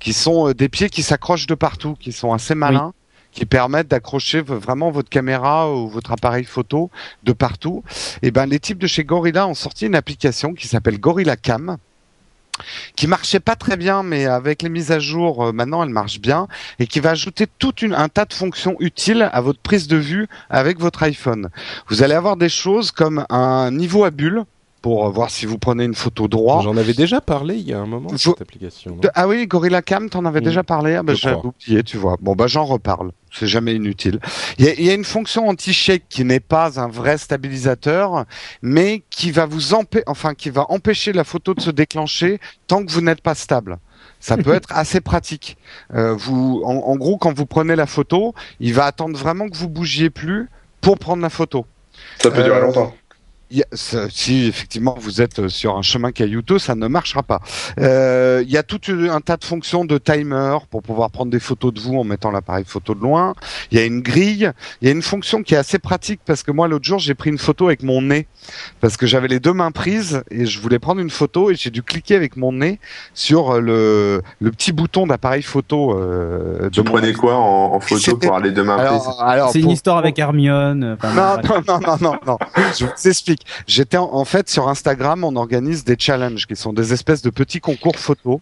qui sont euh, des pieds qui s'accrochent de partout, qui sont assez malins, qui permettent d'accrocher vraiment votre caméra ou votre appareil photo de partout. Et ben, les types de chez Gorilla ont sorti une application qui s'appelle Gorilla Cam qui marchait pas très bien, mais avec les mises à jour, euh, maintenant elle marche bien et qui va ajouter tout un tas de fonctions utiles à votre prise de vue avec votre iPhone. Vous allez avoir des choses comme un niveau à bulle pour euh, voir si vous prenez une photo droit. J'en avais déjà parlé il y a un moment de Faut- cette application. De- ah oui, Gorilla Cam, t'en avais Mm. déjà parlé. Ah bah, Je j'avais oublié, tu vois. Bon bah j'en reparle. C'est jamais inutile. Il y a, il y a une fonction anti-shake qui n'est pas un vrai stabilisateur, mais qui va vous empê- enfin qui va empêcher la photo de se déclencher tant que vous n'êtes pas stable. Ça peut être assez pratique. Euh, vous, en, en gros, quand vous prenez la photo, il va attendre vraiment que vous bougiez plus pour prendre la photo. Ça peut Euh, durer longtemps. Il y a- si effectivement vous êtes sur un chemin caillouteux, ça ne marchera pas. Euh, Il y a tout un tas de fonctions de timer pour pouvoir prendre des photos de vous en mettant l'appareil photo de loin. Il y a une grille. Il y a une fonction qui est assez pratique parce que moi l'autre jour j'ai pris une photo avec mon nez parce que j'avais les deux mains prises et je voulais prendre une photo et j'ai dû cliquer avec mon nez sur le, le petit bouton d'appareil photo. Euh, Tu de mon- prenais quoi en, en photo pour aller demain prises alors, alors, C'est une histoire avec Hermione. euh, enfin, non, non, non, non, non, non. Je vous explique. J'étais en, fait sur Instagram, on organise des challenges qui sont des espèces de petits concours photos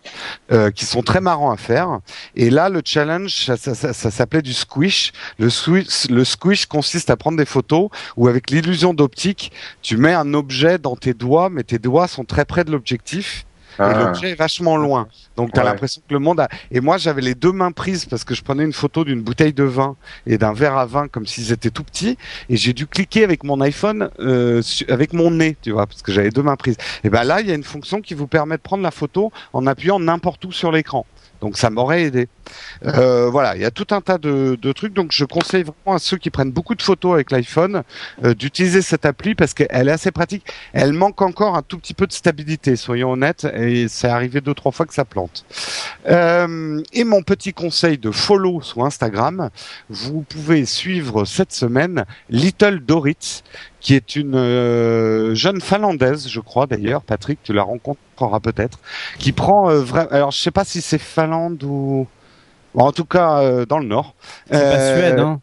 euh, qui sont très marrants à faire. Et là, le challenge, ça- ça s'appelait du squish. Le squish, le squish consiste à prendre des photos où avec l'illusion d'optique, tu mets un objet dans tes doigts, mais tes doigts sont très près de l'objectif et Ah. l'objet est vachement loin. Donc tu as Ouais. l'impression que le monde a... Et moi j'avais les deux mains prises parce que je prenais une photo d'une bouteille de vin et d'un verre à vin comme s'ils étaient tout petits et j'ai dû cliquer avec mon iPhone euh, avec mon nez, tu vois, parce que j'avais deux mains prises. Et ben là il y a une fonction qui vous permet de prendre la photo en appuyant n'importe où sur l'écran. Donc ça m'aurait aidé. Euh, voilà, il y a tout un tas de, de trucs. Donc je conseille vraiment à ceux qui prennent beaucoup de photos avec l'iPhone euh, d'utiliser cette appli parce qu'elle est assez pratique. Elle manque encore un tout petit peu de stabilité, soyons honnêtes, et c'est arrivé deux trois fois que ça plante. Euh, et mon petit conseil de follow sur Instagram, vous pouvez suivre cette semaine Little Dorit, qui est une euh, jeune finlandaise, je crois d'ailleurs, Patrick, tu la rencontreras peut-être, qui prend euh, vrai- alors je sais pas si c'est Finlande ou en tout cas euh, dans le nord. C'est pas Euh, Suède, hein.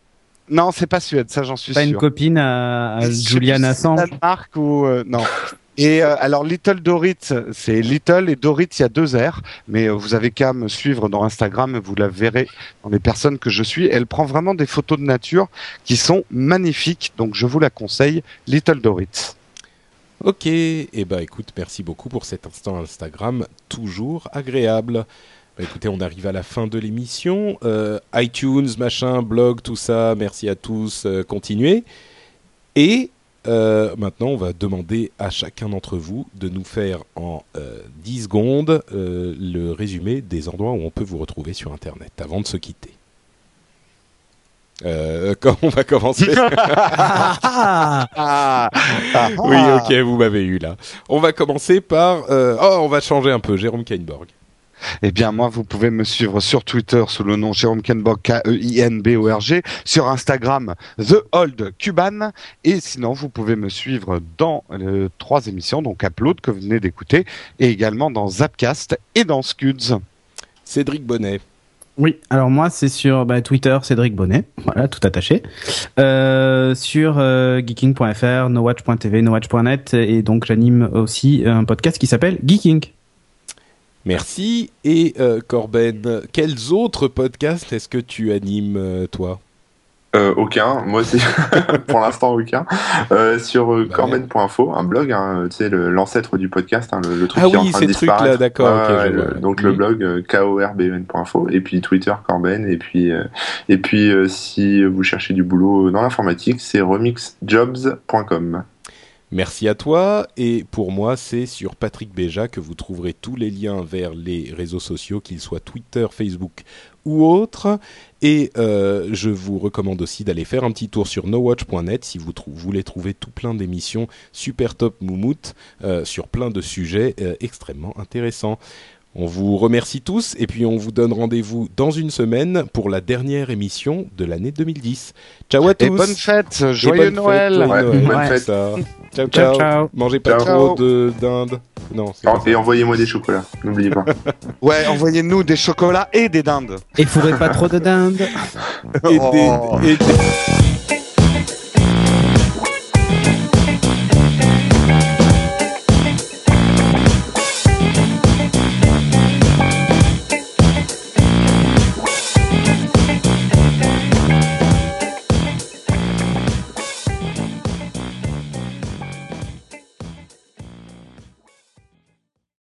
Non, c'est pas Suède, ça j'en suis Pas une sûr. copine à, à Julian Assange. Danemark ou euh, non. Et euh, alors Little Dorit, c'est Little et Dorit, il y a deux R, mais vous avez qu'à me suivre dans Instagram, vous la verrez dans les personnes que je suis. Elle prend vraiment des photos de nature qui sont magnifiques, donc je vous la conseille, Little Dorit. Ok, et eh ben écoute, merci beaucoup pour cet instant Instagram, toujours agréable. Bah, écoutez, on arrive à la fin de l'émission. Euh, iTunes, machin, blog, tout ça, merci à tous, euh, continuez. Et euh, maintenant, on va demander à chacun d'entre vous de nous faire en euh, 10 secondes le résumé des endroits où on peut vous retrouver sur Internet avant de se quitter. Euh, quand on va commencer Ah, Ah, Oui, ok, vous m'avez eu là. On va commencer par... euh, oh, on va changer un peu, Jérôme Kainborg. Eh bien, moi, vous pouvez me suivre sur Twitter sous le nom Jérôme Kenborg, K-E-I-N-B-O-R-G, sur Instagram, The Old Cuban, et sinon, vous pouvez me suivre dans euh, trois émissions, donc Upload, que vous venez d'écouter, et également dans Zapcast et dans Scuds. Cédric Bonnet. Oui, alors moi c'est sur bah, Twitter Cédric Bonnet, voilà tout attaché, euh, sur euh, geeking.fr, nowatch.tv, nowatch.net et donc j'anime aussi un podcast qui s'appelle Geeking. Merci. Et euh, Corben, quels autres podcasts est-ce que tu animes, toi? Euh, aucun, moi c'est pour l'instant aucun. Euh, sur euh, Bah corben.info, un blog, hein, tu sais le- l'ancêtre du podcast, hein, le, le truc Ah qui est oui, en train de disparaître. d'accord, ok, Ouais, je le- vois. donc le Mhm. blog korben.info et puis Twitter Corben et puis euh, et puis si vous cherchez du boulot dans l'informatique, c'est remixjobs.com. Merci à toi. Et pour moi, c'est sur Patrick Béja que vous trouverez tous les liens vers les réseaux sociaux, qu'ils soient Twitter, Facebook ou autres. Et euh, je vous recommande aussi d'aller faire un petit tour sur nowatch.net si vous trou- voulez trouver tout plein d'émissions super top moumoute euh, sur plein de sujets euh, extrêmement intéressants. On vous remercie tous et puis on vous donne rendez-vous dans une semaine pour la dernière émission de l'année 2010. Ciao à tous Et bonne fête, Et joyeux bonne Noël. fête, joyeux Ouais, Noël, bonne fête. Ciao, ciao. Ciao, ciao. Mangez pas Ciao. trop de dinde. Non, c'est pas ça. Et envoyez-moi des chocolats, n'oubliez pas. Ouais, envoyez-nous des chocolats et des dindes. Et fourrez pas trop de dinde. Et des- Oh. et des-